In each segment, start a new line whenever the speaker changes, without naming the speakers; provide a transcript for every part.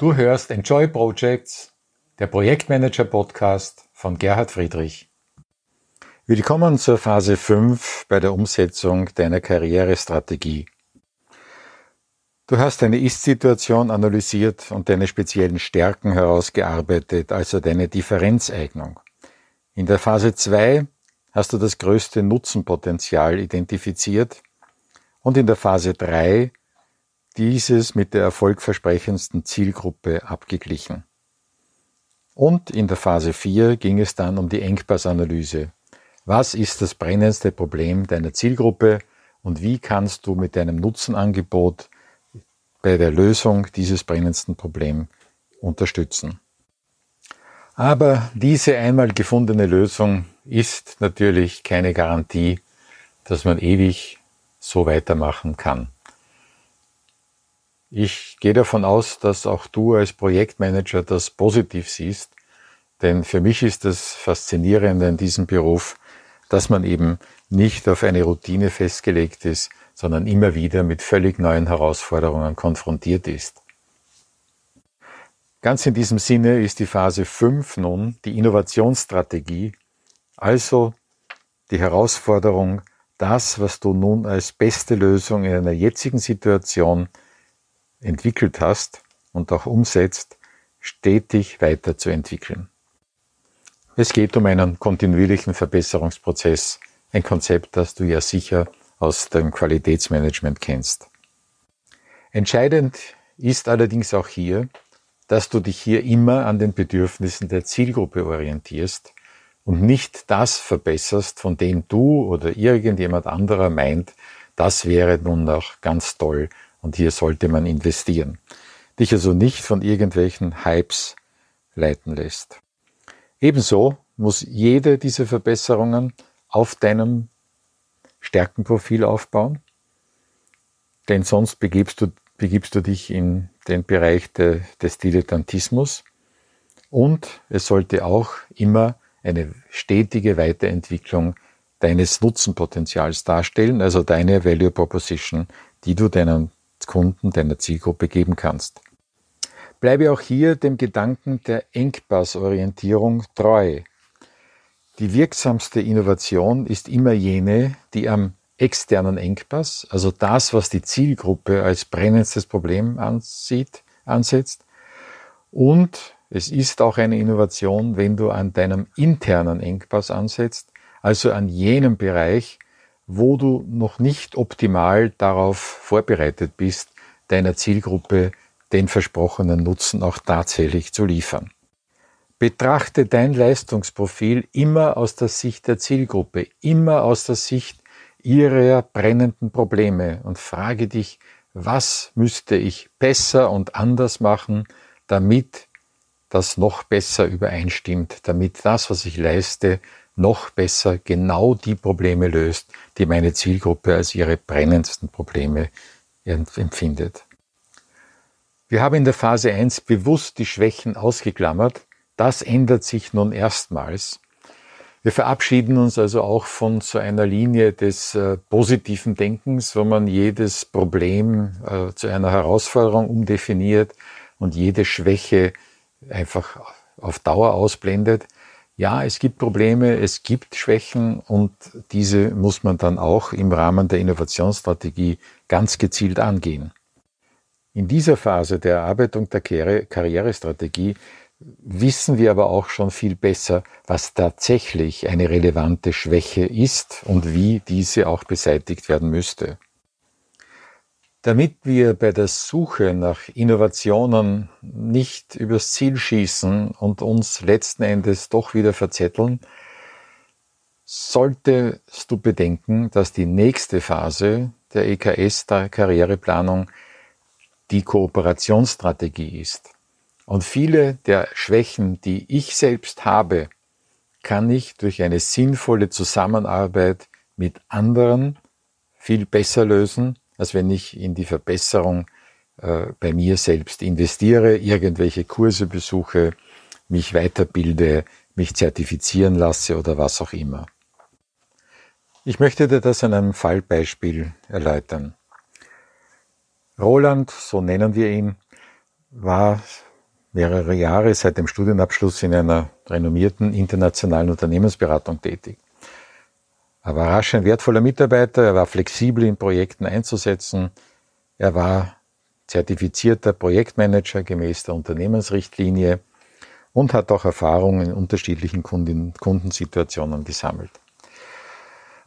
Du hörst Enjoy Projects, der Projektmanager Podcast von Gerhard Friedrich. Willkommen zur Phase 5 bei der Umsetzung deiner Karrierestrategie. Du hast deine Ist-Situation analysiert und deine speziellen Stärken herausgearbeitet, also deine Differenzeignung. In der Phase 2 hast du das größte Nutzenpotenzial identifiziert und in der Phase 3 dieses mit der erfolgversprechendsten Zielgruppe abgeglichen. Und in der Phase 4 ging es dann um die Engpassanalyse. Was ist das brennendste Problem deiner Zielgruppe und wie kannst du mit deinem Nutzenangebot bei der Lösung dieses brennendsten Problems unterstützen? Aber diese einmal gefundene Lösung ist natürlich keine Garantie, dass man ewig so weitermachen kann. Ich gehe davon aus, dass auch du als Projektmanager das positiv siehst, denn für mich ist das Faszinierende in diesem Beruf, dass man eben nicht auf eine Routine festgelegt ist, sondern immer wieder mit völlig neuen Herausforderungen konfrontiert ist. Ganz in diesem Sinne ist die Phase 5 nun die Innovationsstrategie, also die Herausforderung, das, was du nun als beste Lösung in einer jetzigen Situation entwickelt hast und auch umsetzt, stetig weiterzuentwickeln. Es geht um einen kontinuierlichen Verbesserungsprozess, ein Konzept, das du ja sicher aus dem Qualitätsmanagement kennst. Entscheidend ist allerdings auch hier, dass du dich hier immer an den Bedürfnissen der Zielgruppe orientierst und nicht das verbesserst, von dem du oder irgendjemand anderer meint, das wäre nun noch ganz toll und hier sollte man investieren. Dich also nicht von irgendwelchen Hypes leiten lässt. Ebenso muss jede dieser Verbesserungen auf deinem Stärkenprofil aufbauen, denn sonst begibst du, begibst du dich in den Bereich de, des Dilettantismus und es sollte auch immer eine stetige Weiterentwicklung deines Nutzenpotenzials darstellen, also deine Value Proposition, die du deinen Kunden deiner Zielgruppe geben kannst. Bleibe auch hier dem Gedanken der Engpassorientierung treu. Die wirksamste Innovation ist immer jene, die am externen Engpass, also das, was die Zielgruppe als brennendstes Problem ansieht, ansetzt. Und es ist auch eine Innovation, wenn du an deinem internen Engpass ansetzt, also an jenem Bereich, wo du noch nicht optimal darauf vorbereitet bist, deiner Zielgruppe den versprochenen Nutzen auch tatsächlich zu liefern. Betrachte dein Leistungsprofil immer aus der Sicht der Zielgruppe, immer aus der Sicht ihrer brennenden Probleme und frage dich, was müsste ich besser und anders machen, damit das noch besser übereinstimmt, damit das, was ich leiste, noch besser genau die Probleme löst, die meine Zielgruppe als ihre brennendsten Probleme empfindet. Wir haben in der Phase 1 bewusst die Schwächen ausgeklammert. Das ändert sich nun erstmals. Wir verabschieden uns also auch von so einer Linie des äh, positiven Denkens, wo man jedes Problem äh, zu einer Herausforderung umdefiniert und jede Schwäche einfach auf Dauer ausblendet, ja, es gibt Probleme, es gibt Schwächen und diese muss man dann auch im Rahmen der Innovationsstrategie ganz gezielt angehen. In dieser Phase der Erarbeitung der Karrierestrategie wissen wir aber auch schon viel besser, was tatsächlich eine relevante Schwäche ist und wie diese auch beseitigt werden müsste. Damit wir bei der Suche nach Innovationen nicht übers Ziel schießen und uns letzten Endes doch wieder verzetteln, solltest du bedenken, dass die nächste Phase der EKS, der Karriereplanung, die Kooperationsstrategie ist. Und viele der Schwächen, die ich selbst habe, kann ich durch eine sinnvolle Zusammenarbeit mit anderen viel besser lösen als wenn ich in die Verbesserung äh, bei mir selbst investiere, irgendwelche Kurse besuche, mich weiterbilde, mich zertifizieren lasse oder was auch immer. Ich möchte dir das an einem Fallbeispiel erläutern. Roland, so nennen wir ihn, war mehrere Jahre seit dem Studienabschluss in einer renommierten internationalen Unternehmensberatung tätig. Er war rasch ein wertvoller Mitarbeiter, er war flexibel in Projekten einzusetzen, er war zertifizierter Projektmanager gemäß der Unternehmensrichtlinie und hat auch Erfahrungen in unterschiedlichen Kundensituationen gesammelt.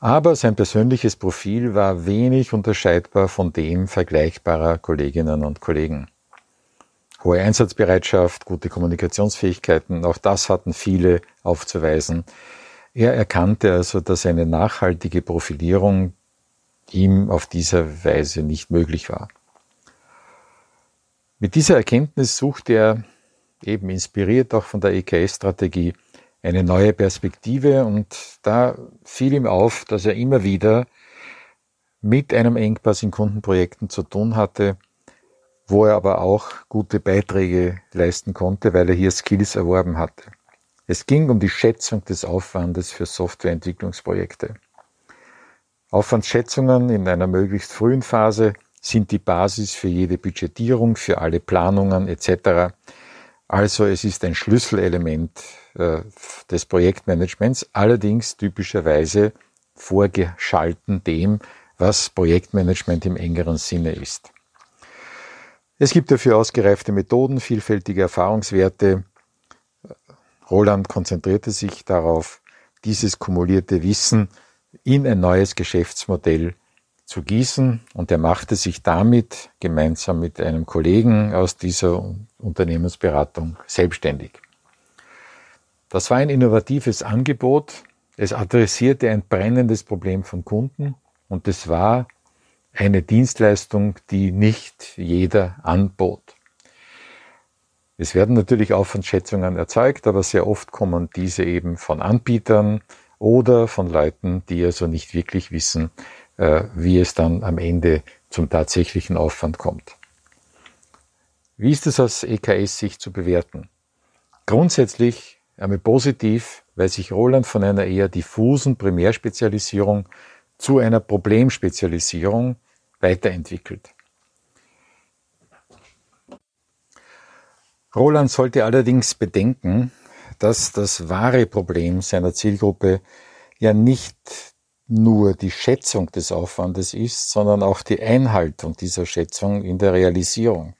Aber sein persönliches Profil war wenig unterscheidbar von dem vergleichbarer Kolleginnen und Kollegen. Hohe Einsatzbereitschaft, gute Kommunikationsfähigkeiten, auch das hatten viele aufzuweisen. Er erkannte also, dass eine nachhaltige Profilierung ihm auf diese Weise nicht möglich war. Mit dieser Erkenntnis suchte er, eben inspiriert auch von der EKS-Strategie, eine neue Perspektive und da fiel ihm auf, dass er immer wieder mit einem Engpass in Kundenprojekten zu tun hatte, wo er aber auch gute Beiträge leisten konnte, weil er hier Skills erworben hatte. Es ging um die Schätzung des Aufwandes für Softwareentwicklungsprojekte. Aufwandsschätzungen in einer möglichst frühen Phase sind die Basis für jede Budgetierung, für alle Planungen etc. Also es ist ein Schlüsselelement äh, des Projektmanagements, allerdings typischerweise vorgeschalten dem, was Projektmanagement im engeren Sinne ist. Es gibt dafür ausgereifte Methoden, vielfältige Erfahrungswerte. Roland konzentrierte sich darauf, dieses kumulierte Wissen in ein neues Geschäftsmodell zu gießen und er machte sich damit gemeinsam mit einem Kollegen aus dieser Unternehmensberatung selbstständig. Das war ein innovatives Angebot. Es adressierte ein brennendes Problem von Kunden und es war eine Dienstleistung, die nicht jeder anbot. Es werden natürlich Aufwandschätzungen erzeugt, aber sehr oft kommen diese eben von Anbietern oder von Leuten, die also nicht wirklich wissen, äh, wie es dann am Ende zum tatsächlichen Aufwand kommt. Wie ist es aus EKS-Sicht zu bewerten? Grundsätzlich einmal positiv, weil sich Roland von einer eher diffusen Primärspezialisierung zu einer Problemspezialisierung weiterentwickelt. Roland sollte allerdings bedenken, dass das wahre Problem seiner Zielgruppe ja nicht nur die Schätzung des Aufwandes ist, sondern auch die Einhaltung dieser Schätzung in der Realisierung.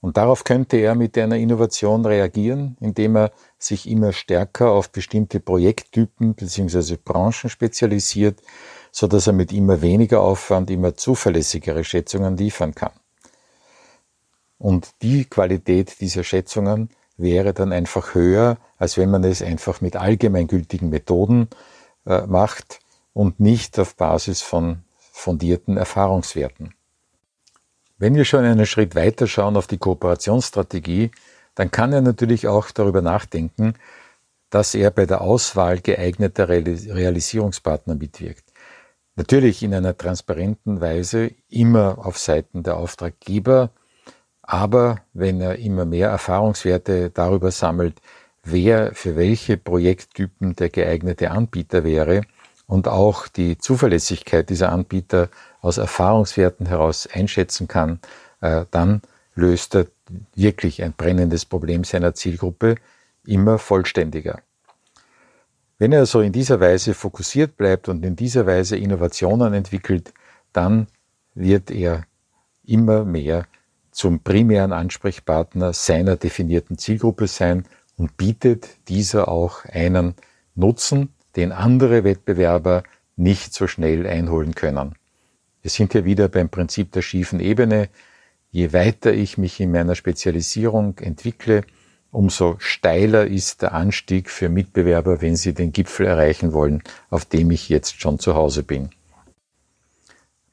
Und darauf könnte er mit einer Innovation reagieren, indem er sich immer stärker auf bestimmte Projekttypen bzw. Branchen spezialisiert, so dass er mit immer weniger Aufwand immer zuverlässigere Schätzungen liefern kann. Und die Qualität dieser Schätzungen wäre dann einfach höher, als wenn man es einfach mit allgemeingültigen Methoden äh, macht, und nicht auf Basis von fundierten Erfahrungswerten. Wenn wir schon einen Schritt weiter schauen auf die Kooperationsstrategie, dann kann er natürlich auch darüber nachdenken, dass er bei der Auswahl geeigneter Realisierungspartner mitwirkt. Natürlich in einer transparenten Weise, immer auf Seiten der Auftraggeber, aber wenn er immer mehr Erfahrungswerte darüber sammelt, wer für welche Projekttypen der geeignete Anbieter wäre, und auch die Zuverlässigkeit dieser Anbieter aus Erfahrungswerten heraus einschätzen kann, äh, dann löst er wirklich ein brennendes Problem seiner Zielgruppe immer vollständiger. Wenn er so in dieser Weise fokussiert bleibt und in dieser Weise Innovationen entwickelt, dann wird er immer mehr zum primären Ansprechpartner seiner definierten Zielgruppe sein und bietet dieser auch einen Nutzen, den andere Wettbewerber nicht so schnell einholen können. Wir sind hier wieder beim Prinzip der schiefen Ebene. Je weiter ich mich in meiner Spezialisierung entwickle, umso steiler ist der Anstieg für Mitbewerber, wenn sie den Gipfel erreichen wollen, auf dem ich jetzt schon zu Hause bin.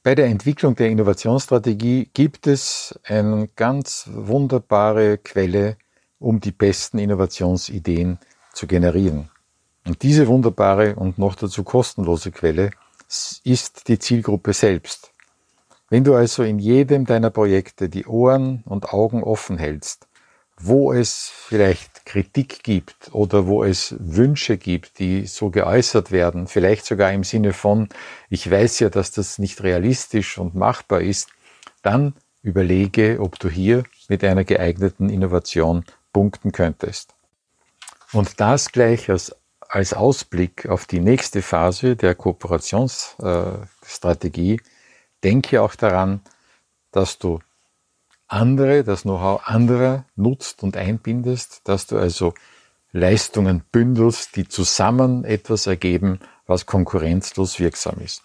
Bei der Entwicklung der Innovationsstrategie gibt es eine ganz wunderbare Quelle, um die besten Innovationsideen zu generieren. Und diese wunderbare und noch dazu kostenlose Quelle ist die Zielgruppe selbst. Wenn du also in jedem deiner Projekte die Ohren und Augen offen hältst, wo es vielleicht Kritik gibt oder wo es Wünsche gibt, die so geäußert werden, vielleicht sogar im Sinne von, ich weiß ja, dass das nicht realistisch und machbar ist, dann überlege, ob du hier mit einer geeigneten Innovation punkten könntest. Und das gleich als, als Ausblick auf die nächste Phase der Kooperationsstrategie. Denke auch daran, dass du andere, das Know-how anderer nutzt und einbindest, dass du also Leistungen bündelst, die zusammen etwas ergeben, was konkurrenzlos wirksam ist.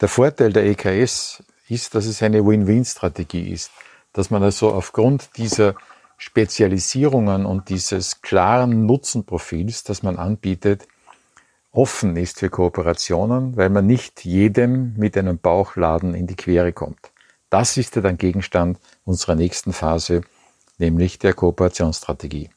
Der Vorteil der EKS ist, dass es eine Win-Win-Strategie ist, dass man also aufgrund dieser Spezialisierungen und dieses klaren Nutzenprofils, das man anbietet, offen ist für Kooperationen, weil man nicht jedem mit einem Bauchladen in die Quere kommt. Das ist ja dann Gegenstand unserer nächsten Phase, nämlich der Kooperationsstrategie.